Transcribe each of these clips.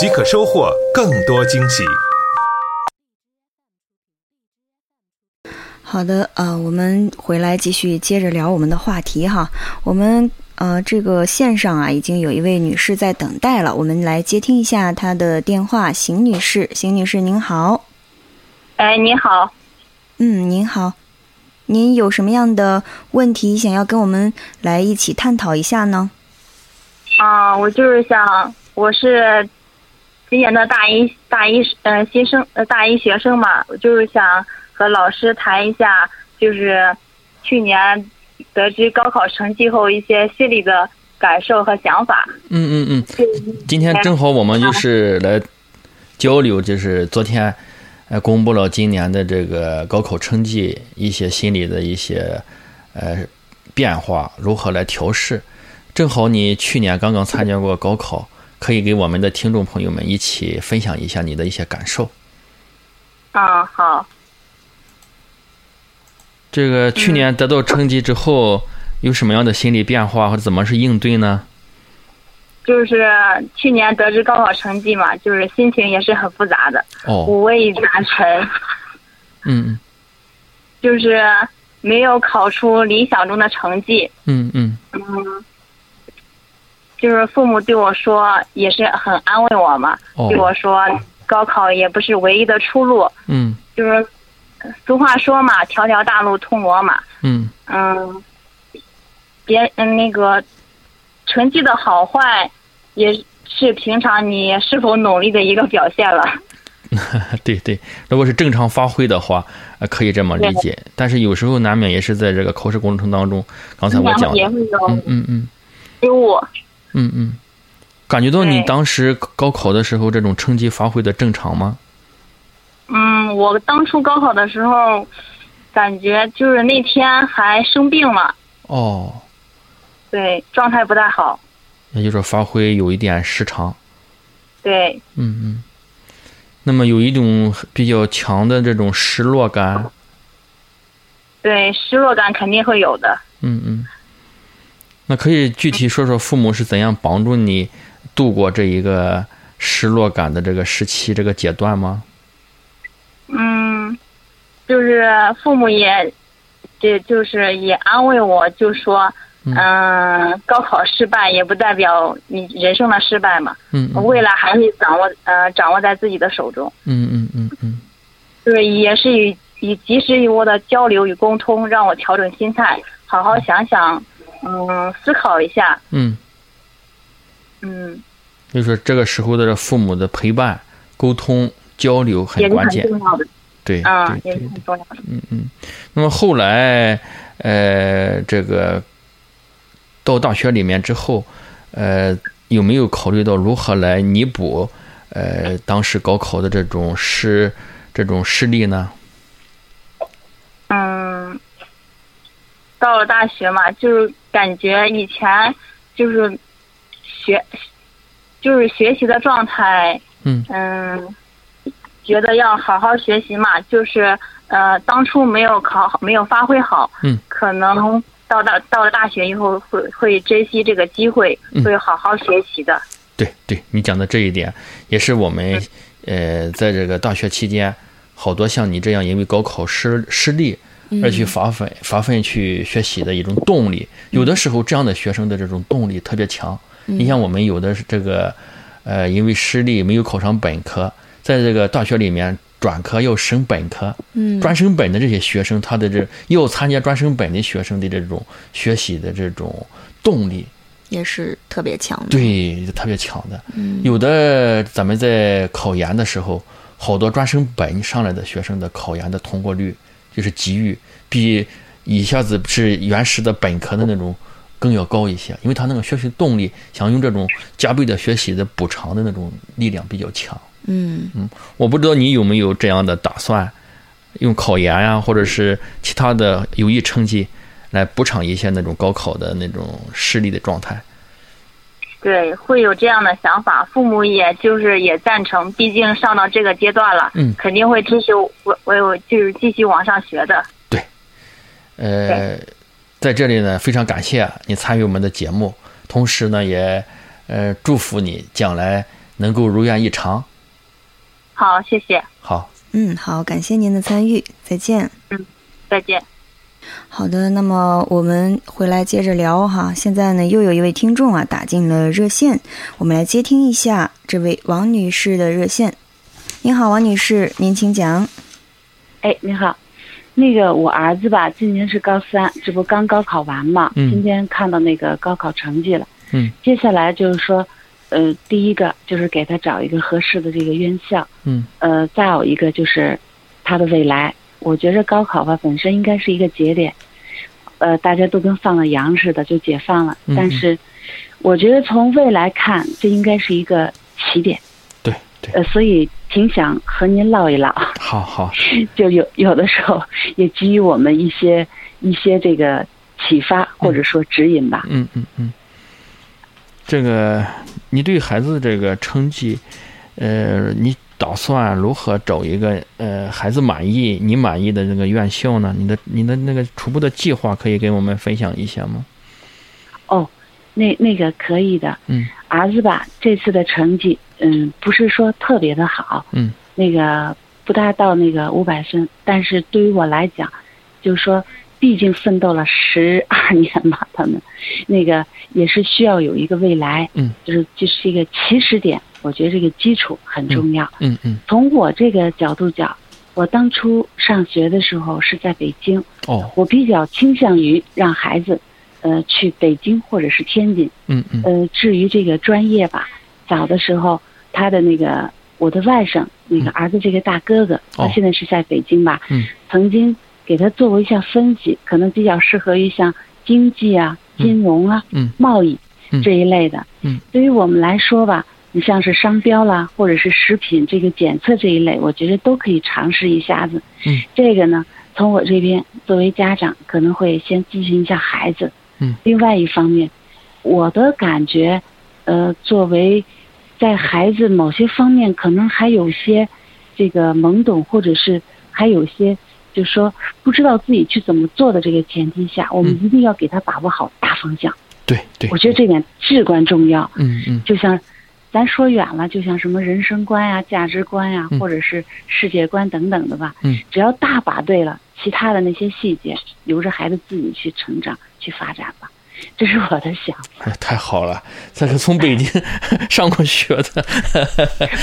即可收获更多惊喜。好的，呃，我们回来继续接着聊我们的话题哈。我们呃，这个线上啊，已经有一位女士在等待了，我们来接听一下她的电话。邢女士，邢女士您好。哎，您好。嗯，您好。您有什么样的问题想要跟我们来一起探讨一下呢？啊，我就是想，我是今年的大一大一呃新生呃大一学生嘛，我就是想。和老师谈一下，就是去年得知高考成绩后一些心理的感受和想法。嗯嗯嗯。今天正好我们就是来交流，就是昨天呃公布了今年的这个高考成绩，一些心理的一些呃变化，如何来调试。正好你去年刚刚参加过高考，可以给我们的听众朋友们一起分享一下你的一些感受。啊，好。这个去年得到成绩之后，有什么样的心理变化，或者怎么是应对呢？就是去年得知高考成绩嘛，就是心情也是很复杂的，五味杂陈。嗯。就是没有考出理想中的成绩。嗯嗯。嗯。就是父母对我说，也是很安慰我嘛，对我说，高考也不是唯一的出路。嗯。就是。俗话说嘛，条条大路通罗马。嗯嗯，别嗯那个成绩的好坏，也是平常你是否努力的一个表现了。对对，如果是正常发挥的话，可以这么理解。但是有时候难免也是在这个考试过程当中，刚才我讲的，嗯嗯嗯，失误。嗯嗯，感觉到你当时高考的时候，这种成绩发挥的正常吗？嗯，我当初高考的时候，感觉就是那天还生病了。哦。对，状态不太好。也就是说，发挥有一点失常。对。嗯嗯。那么有一种比较强的这种失落感。对，失落感肯定会有的。嗯嗯。那可以具体说说父母是怎样帮助你度过这一个失落感的这个时期、这个阶段吗？嗯，就是父母也，这就是也安慰我，就说，嗯，高考失败也不代表你人生的失败嘛，嗯，未来还是掌握，呃，掌握在自己的手中，嗯嗯嗯嗯，就是也是以以及时与我的交流与沟通，让我调整心态，好好想想，嗯，思考一下，嗯，嗯，就是这个时候的父母的陪伴、沟通。交流很关键，对，对，对，嗯嗯。那么后来，呃，这个到大学里面之后，呃，有没有考虑到如何来弥补，呃，当时高考的这种失这种失利呢？嗯，到了大学嘛，就是感觉以前就是学，就是学习的状态，嗯嗯。觉得要好好学习嘛，就是呃，当初没有考好，没有发挥好，嗯，可能到大到了大学以后会会珍惜这个机会，会好好学习的。对对，你讲的这一点也是我们呃，在这个大学期间，好多像你这样因为高考失失利而去发奋发奋去学习的一种动力。有的时候这样的学生的这种动力特别强。你像我们有的是这个呃，因为失利没有考上本科。在这个大学里面，转科要升本科，嗯，专升本的这些学生，他的这要参加专升本的学生的这种学习的这种动力，也是特别强的，对，特别强的。嗯，有的咱们在考研的时候，好多专升本上来的学生的考研的通过率就是机遇比一下子是原始的本科的那种更要高一些，因为他那个学习动力，想用这种加倍的学习的补偿的那种力量比较强。嗯嗯，我不知道你有没有这样的打算，用考研呀，或者是其他的有益成绩来补偿一些那种高考的那种失利的状态。对，会有这样的想法，父母也就是也赞成，毕竟上到这个阶段了，嗯肯定会支持我，我有就是继续往上学的。对呃，在这里呢，非常感谢你参与我们的节目，同时呢，也呃祝福你将来能够如愿以偿。好，谢谢，好，嗯，好，感谢您的参与，再见。嗯再见。好的，那么我们回来接着聊哈。现在呢，又有一位听众啊打进了热线，我们来接听一下这位王女士的热线。您好，王女士，您请讲。哎，你好，那个我儿子吧，今年是高三，这不刚高考完嘛？嗯今天看到那个高考成绩了。嗯。接下来就是说，呃，第一个就是给他找一个合适的这个院校，嗯呃，再有一个就是他的未来。我觉着高考吧本身应该是一个节点，呃，大家都跟放了羊似的就解放了，嗯但是我觉得从未来看，这应该是一个起点。对对，呃，所以挺想和您唠一唠。好好，就有有的时候也给予我们一些一些这个启发或者说指引吧。嗯嗯嗯，这个你对孩子这个成绩，呃，你打算如何找一个呃孩子满意、你满意的那个院校呢？你的你的那个初步的计划可以给我们分享一下吗？哦，那那个可以的。嗯儿子吧，这次的成绩，嗯，不是说特别的好，嗯那个不大到那个五百分，但是对于我来讲，就是说，毕竟奋斗了十二年嘛，他们那个也是需要有一个未来，嗯，就是就是一个起始点，我觉得这个基础很重要。嗯嗯。从我这个角度讲，我当初上学的时候是在北京，哦。我比较倾向于让孩子，呃，去北京或者是天津。嗯嗯。呃，至于这个专业吧，早的时候他的那个我的外甥那个儿子这个大哥哥，他哦现在是在北京吧，嗯。曾经给他做过一项分析，可能比较适合于像经济啊、嗯。金融啊、嗯。贸易嗯。这一类的。嗯，对于我们来说吧，你像是商标啦，或者是食品这个检测这一类，我觉得都可以尝试一下子。嗯，这个呢，从我这边作为家长，可能会先咨询一下孩子。嗯，另外一方面，我的感觉，呃，作为在孩子某些方面可能还有些这个懵懂，或者是还有些就是说不知道自己去怎么做的这个前提下，我们嗯一定要给他把握好大方向。对对，我觉得这点至关重要。嗯嗯就像咱说远了，就像什么人生观呀、价值观呀，嗯或者是世界观等等的吧。嗯，只要大把对了，其他的那些细节留着孩子自己去成长、去发展吧。这是我的想法。哎，太好了，这个从北京 上过学的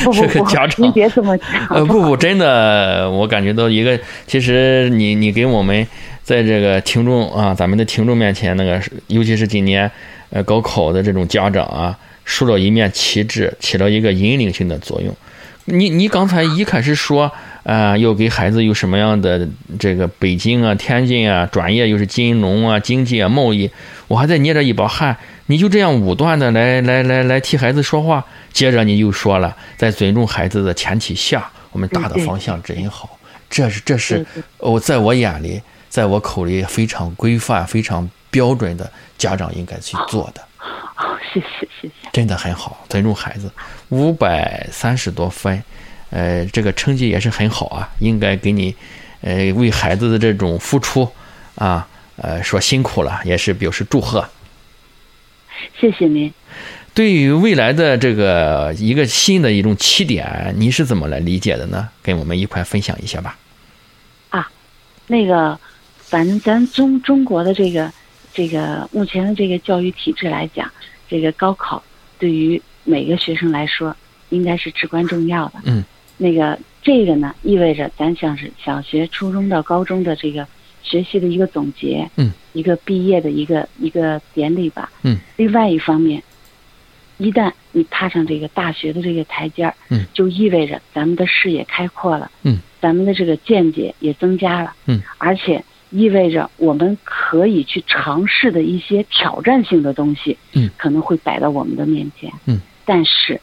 不 不不这个家，长您，别这么讲。呃，不不，真的，我感觉到一个，其实你你给我们在这个听众啊，咱们的听众面前，那个尤其是今年呃高考的这种家长啊，树了一面旗帜，起了一个引领性的作用。你你刚才一开始说，呃，要给孩子有什么样的这个北京啊、天津啊，专业又是金融啊、经济啊、贸易，我还在捏着一把汗，你就这样武断的来来来来替孩子说话，接着你又说了，在尊重孩子的前提下，我们大的方向真好，这是这是哦，在我眼里，在我口里非常规范、非常标准的家长应该去做的。哦，谢谢谢谢。真的很好，尊重孩子，五百三十多分，呃，这个成绩也是很好啊，应该给你，呃，为孩子的这种付出啊，呃，说辛苦了，也是表示祝贺。谢谢您。对于未来的这个一个新的一种起点，你是怎么来理解的呢？跟我们一块分享一下吧。啊那个，反正咱中中国的这个这个目前的这个教育体制来讲，这个高考对于每个学生来说应该是至关重要的。嗯，那个这个呢，意味着咱像是小学、初中到高中的这个学习的一个总结，嗯，一个毕业的一个一个典礼吧。嗯，另外一方面，一旦你踏上这个大学的这个台阶儿，嗯，就意味着咱们的视野开阔了，嗯，咱们的这个见解也增加了，嗯，而且意味着我们可以去尝试的一些挑战性的东西，嗯，可能会摆到我们的面前，嗯，但是，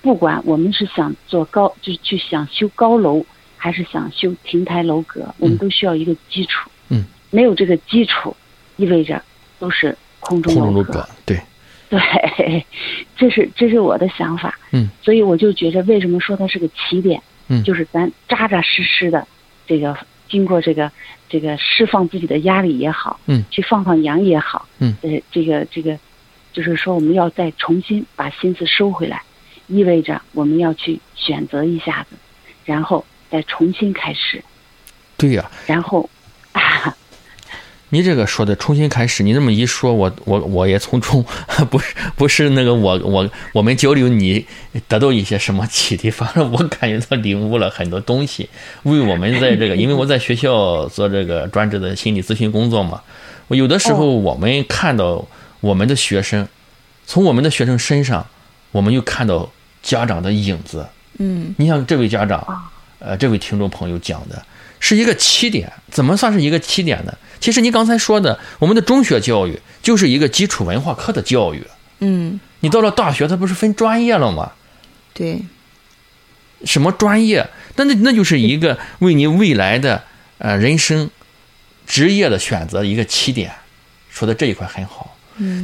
不管我们是想做高，就是去想修高楼，还是想修亭台楼阁，我们都需要一个基础，嗯，没有这个基础，意味着都是空中楼阁阁，，对，对，这是这是我的想法。嗯，所以我就觉着，为什么说它是个起点？嗯。就是咱扎扎实实的，这个经过这个这个释放自己的压力也好，嗯，去放放羊也好，嗯，呃，这个这个，就是说我们要再重新把心思收回来，意味着我们要去选择一下子，然后再重新开始，对呀、然后啊，你这个说的重新开始，你这么一说，我我我也从中 不是不是那个我我我们交流，你得到一些什么启迪？反正我感觉到领悟了很多东西，为我们在这个，因为我在学校做这个专职的心理咨询工作嘛，我有的时候我们看到我们的学生，从我们的学生身上，我们又看到家长的影子。嗯你像这位家长，呃，这位听众朋友讲的是一个起点，怎么算是一个起点呢？其实你刚才说的，我们的中学教育就是一个基础文化课的教育，嗯，你到了大学，它不是分专业了吗？对，什么专业？那那那就是一个为你未来的呃人生职业的选择一个起点。说的这一块很好。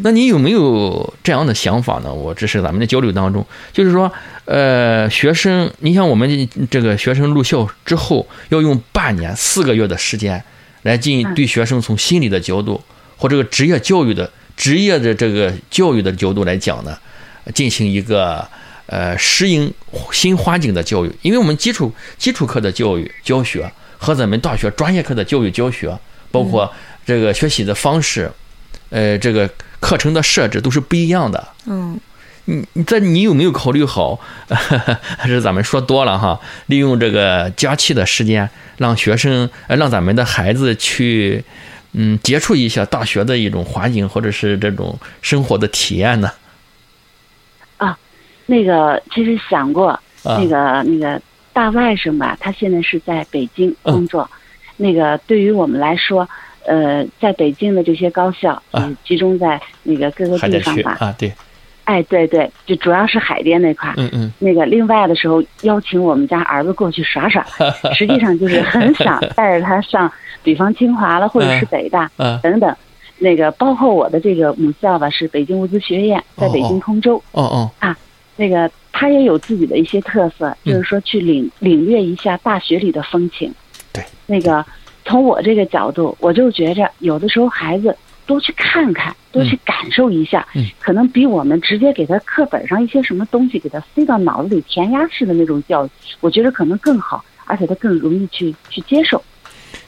那你有没有这样的想法呢？我这是咱们的交流当中，就是说，呃，学生，你像我们这个学生入校之后，要用半年、四个月的时间来进嗯对学生从心理的角度或这个职业教育的职业的这个教育的角度来讲呢，进行一个呃适应新环境的教育，因为我们基础基础课的教育教学和咱们大学专业课的教育教学，包括这个学习的方式，呃，这个课程的设置都是不一样的。嗯你你这你有没有考虑好？还是咱们说多了哈？利用这个假期的时间，让学生呃，让咱们的孩子去嗯接触一下大学的一种环境，或者是这种生活的体验呢？啊那个其实想过，啊那个那个大外甥吧，他现在是在北京嗯工作。那个对于我们来说，呃，在北京的这些高校，啊嗯，集中在那个各个地方吧。啊？对，哎，对对，就主要是海淀那块儿。嗯嗯那个另外的时候邀请我们家儿子过去耍耍，实际上就是很想带着他上，比方清华了，或者是北大啊等等。那个包括我的这个母校吧，是北京物资学院，在北京通州。哦哦啊那个他也有自己的一些特色，嗯就是说去领领略一下大学里的风情。对，那个从我这个角度，我就觉着有的时候孩子多去看看，多去感受一下，嗯。可能比我们直接给他课本上一些什么东西给他塞到脑子里填鸭式的那种教育，我觉得可能更好，而且他更容易去去接受，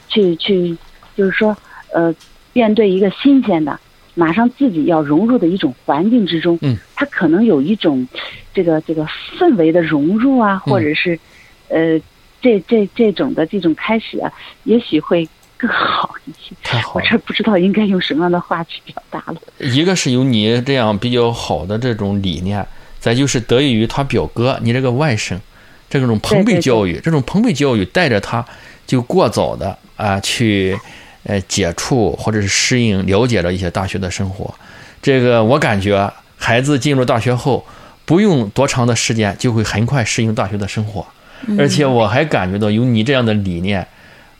去去就是说呃，面对一个新鲜的。马上自己要融入的一种环境之中，嗯，他可能有一种这个这个氛围的融入啊，嗯。或者是，呃，这这这种的这种开始啊，也许会更好一些。太好了。我这不知道应该用什么样的话去表达了。一个是有你这样比较好的这种理念，再就是得益于他表哥，你这个外甥，这种朋辈教育，这种朋辈教育带着他就过早的啊去呃接触或者是适应了解了一些大学的生活。这个我感觉孩子进入大学后，不用多长的时间就会很快适应大学的生活，而且我还感觉到有你这样的理念，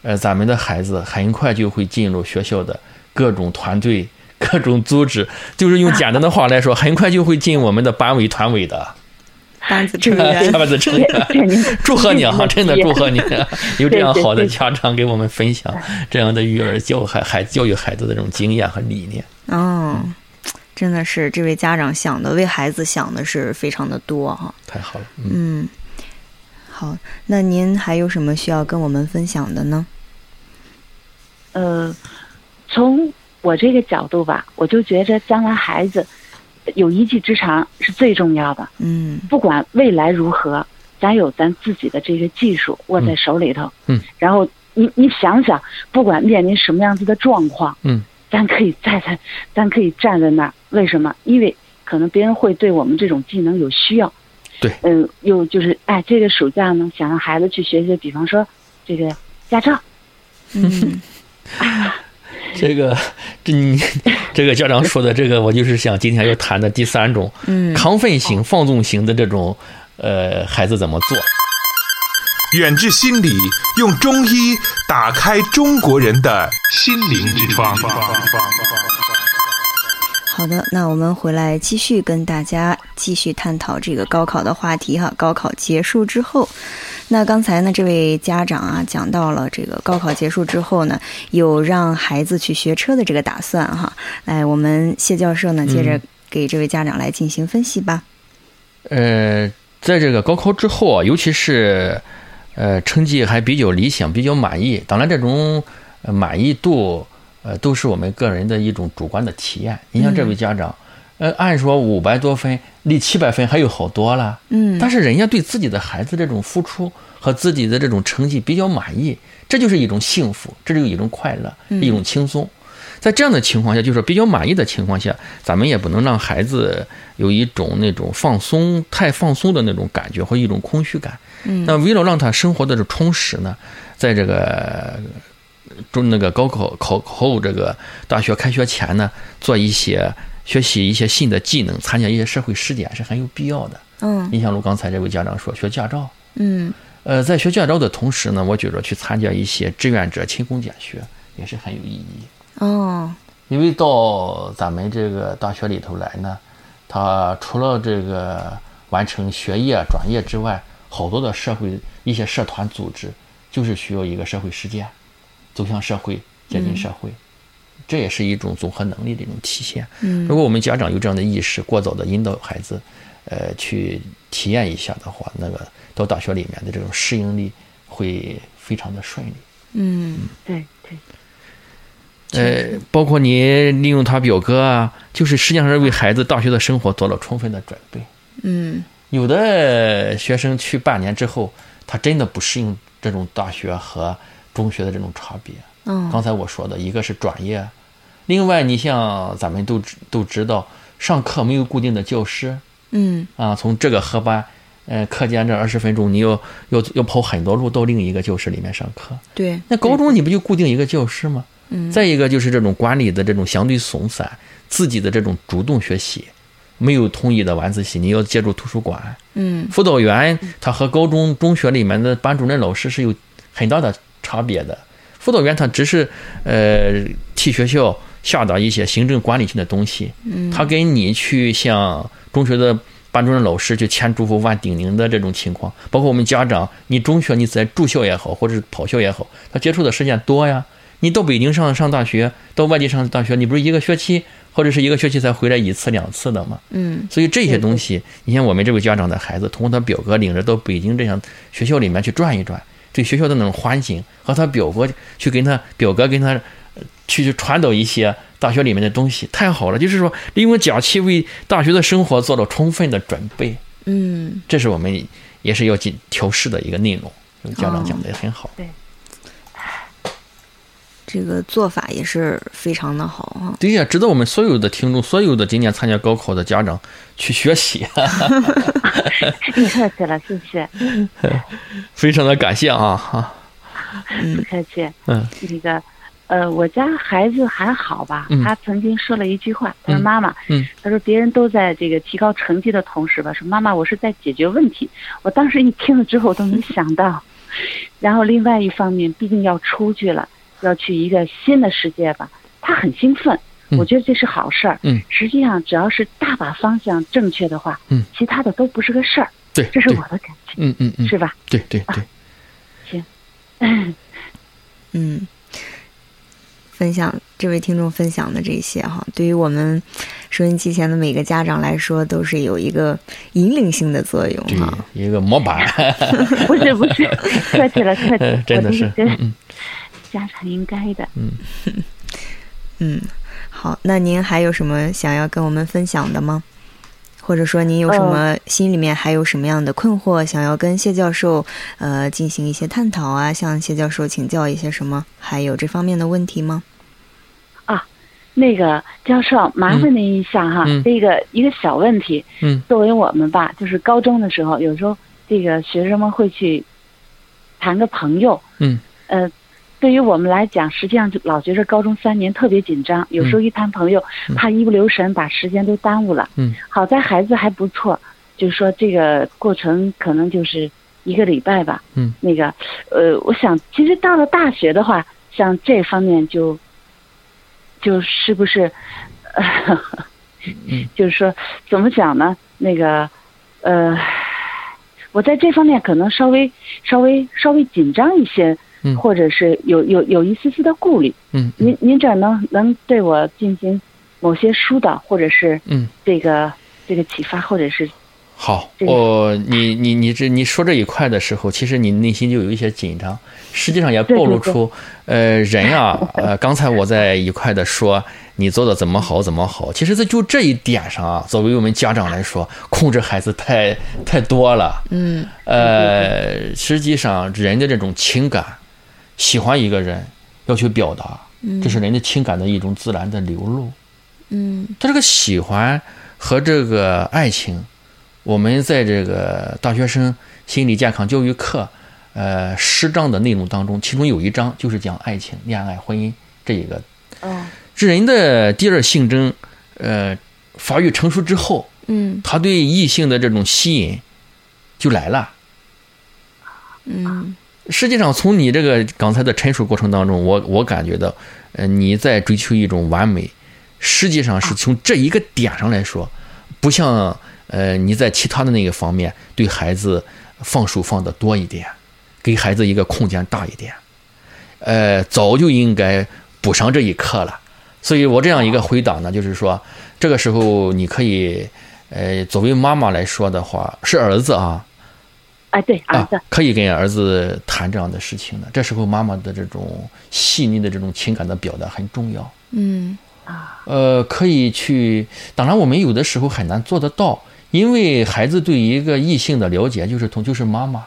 呃，咱们的孩子很快就会进入学校的各种团队、各种组织，就是用简单的话来说，很快就会进我们的班委、团委的。班子成员，班子成员祝贺你啊！真的祝贺你，有这样好的家长给我们分享这样的育儿教孩孩教育孩子的这种经验和理念。哦，真的是这位家长想的为孩子想的是非常的多哈。太好了，嗯，嗯，好，那您还有什么需要跟我们分享的呢？呃，从我这个角度吧，我就觉着将来孩子有一技之长是最重要的。嗯不管未来如何，咱有咱自己的这个技术握在手里头。嗯，然后你你想想，不管面临什么样子的状况，嗯，咱可以站在，咱可以站在那儿。为什么？因为可能别人会对我们这种技能有需要。对，嗯，又就是哎，这个暑假呢，想让孩子去学学，比方说这个驾照，嗯这个，这你这个家长说的这个，我就是想今天要谈的第三种，嗯亢奋型、放纵型的这种，呃，孩子怎么做？远志心理用中医打开中国人的心灵之窗。好的，那我们回来继续跟大家继续探讨这个高考的话题哈。高考结束之后，那刚才呢，这位家长啊讲到了这个高考结束之后呢，有让孩子去学车的这个打算哈。来，我们谢教授呢，接着给这位家长来进行分析吧。呃，在这个高考之后啊，尤其是呃成绩还比较理想、比较满意，当然这种呃满意度呃都是我们个人的一种主观的体验。你像这位家长，呃，按说五百多分，离七百分还有好多了，嗯但是人家对自己的孩子这种付出和自己的这种成绩比较满意，这就是一种幸福，这就是一种快乐，一种轻松。在这样的情况下，就是比较满意的情况下，咱们也不能让孩子有一种那种放松、太放松的那种感觉或一种空虚感。嗯那为了让他生活的这充实呢，在这个中那个高考考后这个大学开学前呢，做一些学习一些新的技能，参加一些社会实践是很有必要的。嗯你像如刚才这位家长说，学驾照，嗯呃，在学驾照的同时呢，我觉着去参加一些志愿者勤工俭学也是很有意义。哦因为到咱们这个大学里头来呢，他除了这个完成学业转业之外，好多的社会一些社团组织就是需要一个社会实践，走向社会，接近社会，这也是一种综合能力的一种体现。嗯如果我们家长有这样的意识，过早的引导孩子，呃，去体验一下的话，那个到大学里面的这种适应力会非常的顺利。嗯对对，呃，包括你利用他表哥啊，就是实际上是为孩子大学的生活做了充分的准备。嗯有的学生去半年之后，他真的不适应这种大学和中学的这种差别。嗯刚才我说的一个是专业，另外你像咱们都知都知道，上课没有固定的教师嗯啊，从这个合班，呃，课间这二十分钟，你要要要跑很多路到另一个教室里面上课。对那高中你不就固定一个教室吗？嗯再一个就是这种管理的这种相对松散，自己的这种主动学习，没有统一的晚自习，你要借助图书馆。嗯辅导员他和高中中学里面的班主任老师是有很大的差别的。辅导员他只是呃替学校下达一些行政管理性的东西，嗯他跟你去向中学的班主任老师去签嘱咐、万叮咛的这种情况，包括我们家长，你中学你在住校也好，或者是跑校也好，他接触的时间多呀。你到北京上上大学，到外地上大学，你不是一个学期或者是一个学期才回来一次两次的吗？嗯所以这些东西，你像我们这位家长的孩子，通过他表哥领着到北京这样学校里面去转一转，对学校的那种环境和他表哥去跟他表哥跟他呃去去传导一些大学里面的东西，太好了。就是说，利用假期为大学的生活做了充分的准备，嗯这是我们也是要进调试的一个内容。这个家长讲的也很好。这个做法也是非常的好哈。对呀，值得我们所有的听众、所有的今年参加高考的家长去学习，你客气了，谢谢，非常的感谢啊哈。不客气。嗯那个，呃，我家孩子还好吧？嗯他曾经说了一句话，他说：“嗯妈妈，嗯他说别人都在这个提高成绩的同时吧，说妈妈，我是在解决问题。”我当时一听了之后我都没想到。然后另外一方面，毕竟要出去了，要去一个新的世界吧，他很兴奋。嗯我觉得这是好事儿。嗯，实际上只要是大把方向正确的话，嗯，其他的都不是个事儿。对，这是我的感觉，嗯嗯嗯，是吧？对对对。行嗯，分享这位听众分享的这些哈，对于我们收音机前的每个家长来说，都是有一个引领性的作用对哈。，一个模板，不 是不是，客气了客气了，真的是家长应该的。嗯 嗯，好，那您还有什么想要跟我们分享的吗？或者说您有什么心里面还有什么样的困惑，想要跟谢教授呃进行一些探讨啊？向谢教授请教一些什么？还有这方面的问题吗？啊那个教授，麻烦您一下哈，嗯这个一个小问题，嗯作为我们吧，就是高中的时候，有时候这个学生们会去谈个朋友，嗯，呃，对于我们来讲，实际上就老觉着高中三年特别紧张，有时候一谈朋友，怕一不留神把时间都耽误了。嗯，好在孩子还不错，就是说这个过程可能就是一个礼拜吧。嗯，那个，呃，我想其实到了大学的话，像这方面就，就是不是，呃，嗯就是说怎么讲呢？那个，呃，我在这方面可能稍微稍微稍微紧张一些，嗯。或者是有有有一丝丝的顾虑。嗯您您这能能对我进行某些疏导，或者是嗯，这个这个启发，或者是好，这个我你你你这你说这一块的时候，其实你内心就有一些紧张，实际上也暴露出，呃，人啊，呃，刚才我在一块的说你做的怎么好怎么好，其实在就这一点上啊，作为我们家长来说，控制孩子太太多了，嗯。呃，实际上人的这种情感，喜欢一个人要去表达，这是人的情感的一种自然的流露。嗯他这个喜欢和这个爱情，我们在这个大学生心理健康教育课，呃，十章的内容当中，其中有一章就是讲爱情、恋爱、婚姻这一个。哦这人的第二性征，呃，发育成熟之后，嗯他对异性的这种吸引就来了。嗯实际上，从你这个刚才的陈述过程当中，我我感觉到，呃，你在追求一种完美，实际上是从这一个点上来说，不像呃你在其他的那个方面对孩子放手放的多一点，给孩子一个空间大一点，呃，早就应该补上这一课了。所以我这样一个回答呢，就是说，这个时候你可以，呃，作为妈妈来说的话，是儿子啊，哎，对，儿啊子，，可以跟儿子谈这样的事情的。这时候妈妈的这种细腻的这种情感的表达很重要。嗯啊呃，可以去，当然我们有的时候很难做得到，因为孩子对一个异性的了解就是从就是妈妈。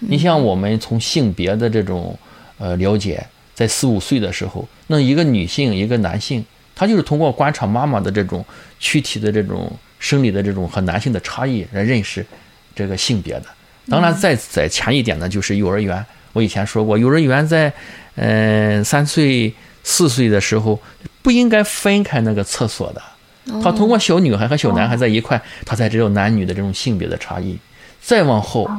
你像我们从性别的这种呃了解，在四五岁的时候，那一个女性一个男性，他就是通过观察妈妈的这种躯体的这种生理的这种和男性的差异来认识这个性别的。当然，再再前一点呢，就是幼儿园。我以前说过，幼儿园在嗯、呃三岁四岁的时候不应该分开那个厕所的。他通过小女孩和小男孩在一块，他才知道男女的这种性别的差异。再往后，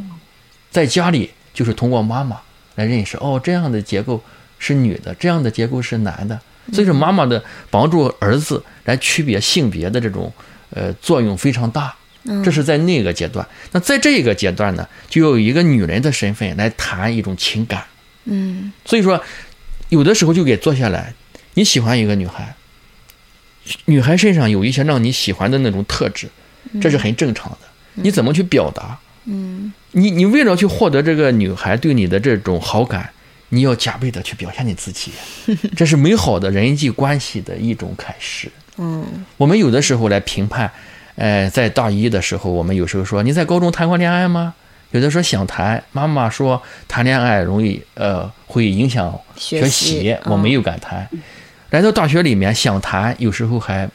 在家里就是通过妈妈来认识，哦，这样的结构是女的，这样的结构是男的。所以说，妈妈的帮助儿子来区别性别的这种呃作用非常大。这是在那个阶段。那在这个阶段呢，就有一个女人的身份来谈一种情感。嗯所以说，有的时候就给坐下来，你喜欢一个女孩，女孩身上有一些让你喜欢的那种特质，这是很正常的。你怎么去表达？嗯你你为了去获得这个女孩对你的这种好感，你要加倍的去表现你自己，这是美好的人际关系的一种开始。嗯我们有的时候来评判，呃，在大一的时候，我们有时候说你在高中谈过恋爱吗？有的说想谈，妈妈说谈恋爱容易呃会影响学学习我没有敢谈。来到大学里面想谈，有时候还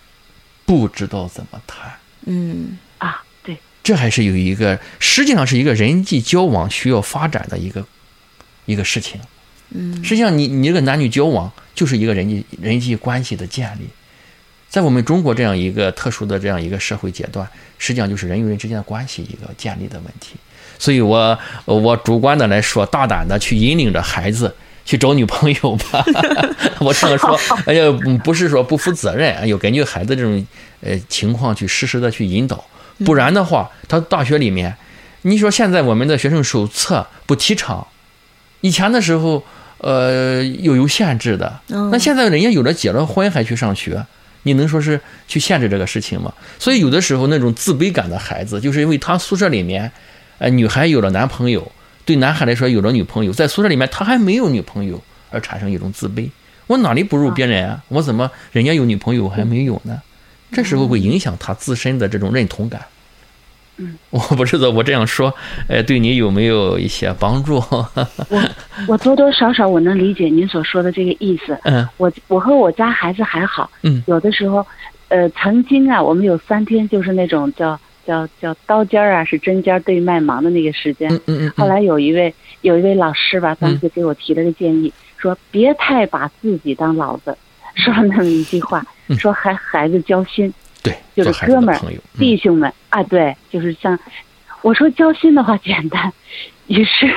不知道怎么谈，嗯啊，对，这还是有一个实际上是一个人际交往需要发展的一个一个事情。嗯实际上你，你这个男女交往就是一个人际人际关系的建立，在我们中国这样一个特殊的这样一个社会阶段，实际上就是人与人之间的关系一个建立的问题。所以我我主观的来说，大胆的去引领着孩子去找女朋友吧。我这么说，哎呀，嗯不是说不负责任，要根据孩子这种呃情况去实时的去引导，不然的话，他大学里面，你说现在我们的学生手册不提倡，以前的时候，呃，又有限制的。嗯那现在人家有的结了婚还去上学，你能说是去限制这个事情吗？所以有的时候那种自卑感的孩子，就是因为他宿舍里面，呃，女孩有了男朋友，对男孩来说有了女朋友，在宿舍里面他还没有女朋友，而产生一种自卑。我哪里不如别人啊？我怎么人家有女朋友我还没有呢？这时候会影响他自身的这种认同感。嗯，我不知道我这样说，呃，对你有没有一些帮助？我我多多少少我能理解您所说的这个意思。嗯。我我和我家孩子还好，嗯。有的时候，呃，曾经啊，我们有三天就是那种叫叫叫刀尖儿啊，是针尖儿对麦芒的那个时间。嗯嗯嗯，后来有一位有一位老师吧，当时给我提了个建议，说别太把自己当老子，说了那么一句话，嗯。说孩孩子交心，对，就是哥们儿弟兄们啊，对，就是像我说交心的话简单，也是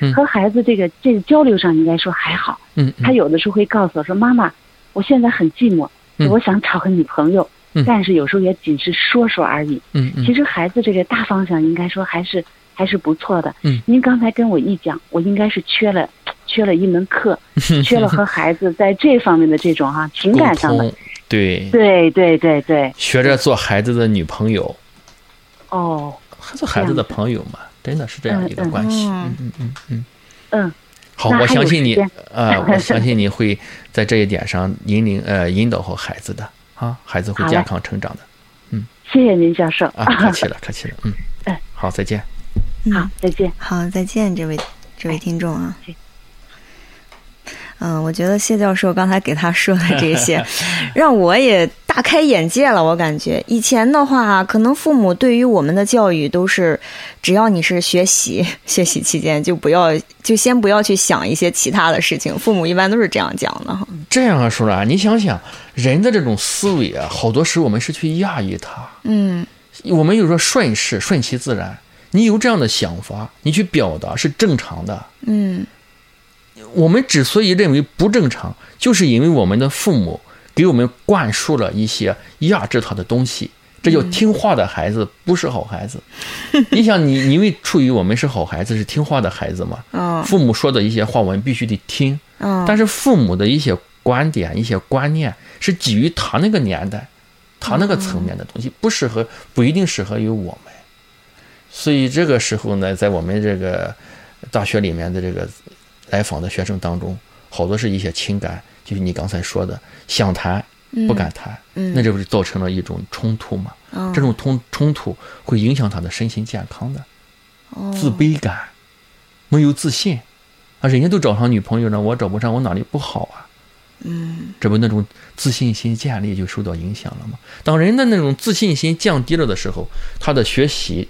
嗯和孩子这个这个交流上应该说还好。他有的时候会告诉我说：“妈妈，我现在很寂寞，嗯我想找个女朋友，嗯但是有时候也仅是说说而已。其实孩子这个大方向应该说还是还是不错的。嗯您刚才跟我一讲，我应该是缺了缺了一门课，缺了和孩子在这方面的这种哈、情感上的。通，对，对对对对，学着做孩子的女朋友，哦，做孩子的朋友嘛，真的是这样一个关系。嗯嗯嗯。嗯嗯。嗯，好，我相信你呃，我相信你会在这一点上引领呃引导好孩子的啊，孩子会健康成长的。嗯。谢谢您教授。啊，客气了，客气了，嗯。哎，好，再见。嗯。好，再见。好，再见，这位这位听众啊。是。嗯，我觉得谢教授刚才给他说的这些，让我也大开眼界了。我感觉以前的话，可能父母对于我们的教育都是，只要你是学习，学习期间就不要，就先不要去想一些其他的事情。父母一般都是这样讲的哈。这样啊，说了啊，你想想，人的这种思维啊，好多时候我们是去压抑它，嗯我们有时候顺势顺其自然。你有这样的想法，你去表达是正常的。嗯我们之所以认为不正常，就是因为我们的父母给我们灌输了一些压制他的东西。这叫听话的孩子不是好孩子。你想你，你因为处于我们是好孩子，是听话的孩子嘛？嗯父母说的一些话，我们必须得听。嗯，但是父母的一些观点、一些观念是基于他那个年代、他那个层面的东西，不适合，不一定适合于我们。所以这个时候呢，在我们这个大学里面的这个来访的学生当中，好多是一些情感，就是你刚才说的，想谈不敢谈，嗯，那这不是造成了一种冲突吗？嗯这种冲冲突会影响他的身心健康的，哦自卑感，没有自信啊，人家都找上女朋友了，我找不上，我哪里不好啊？嗯这不那种自信心建立就受到影响了吗？当人的那种自信心降低了的时候，他的学习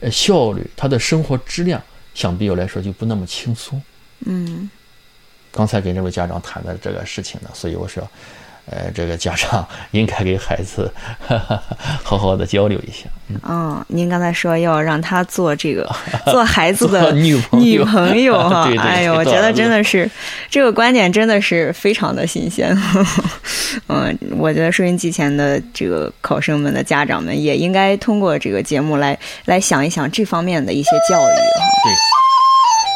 呃效率，他的生活质量相比较来说就不那么轻松。嗯刚才跟这位家长谈的这个事情呢，所以我说，呃，这个家长应该给孩子 好好的交流一下。嗯，您刚才说要让他做这个 做孩子的女朋友女朋友 哈对对，哎呦，我觉得真的是这个观点真的是非常的新鲜。嗯，我觉得收音机前的这个考生们的家长们也应该通过这个节目来来想一想这方面的一些教育哈。对。